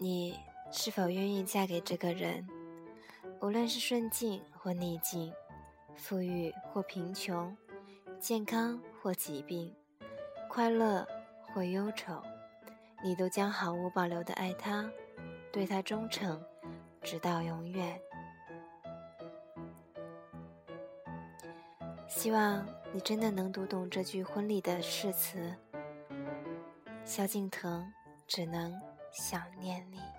你是否愿意嫁给这个人？无论是顺境或逆境，富裕或贫穷，健康或疾病，快乐或忧愁，你都将毫无保留的爱他，对他忠诚，直到永远。希望你真的能读懂这句婚礼的誓词。萧敬腾只能想念你。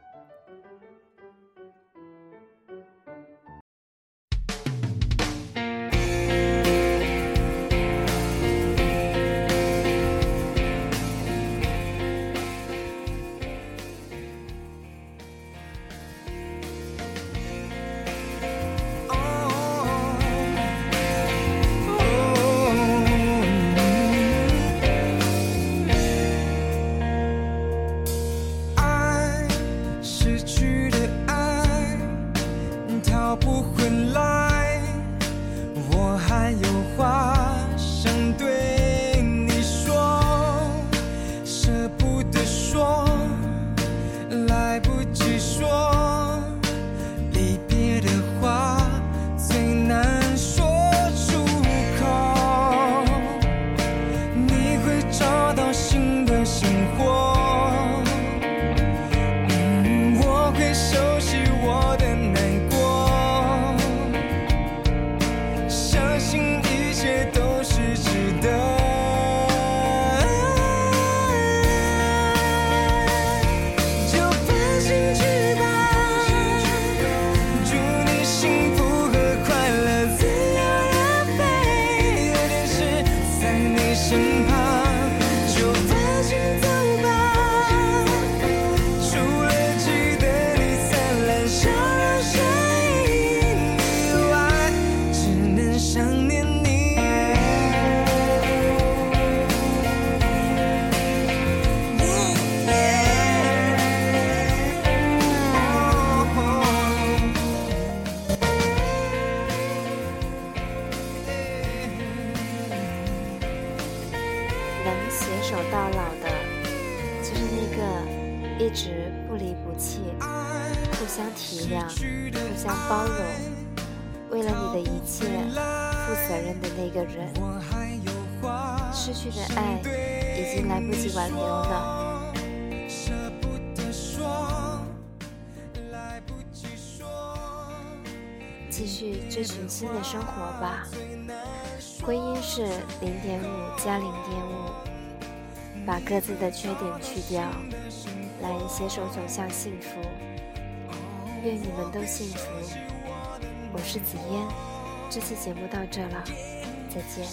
守到老的，就是那个一直不离不弃，互相体谅，互相包容，为了你的一切负责任的那个人，失去的爱已经来不及挽留了。继续追寻新的生活吧，婚姻是零点五加零点五，把各自的缺点去掉。来携手走向幸福，愿你们都幸福。我是紫嫣，这期节目到这了，再见。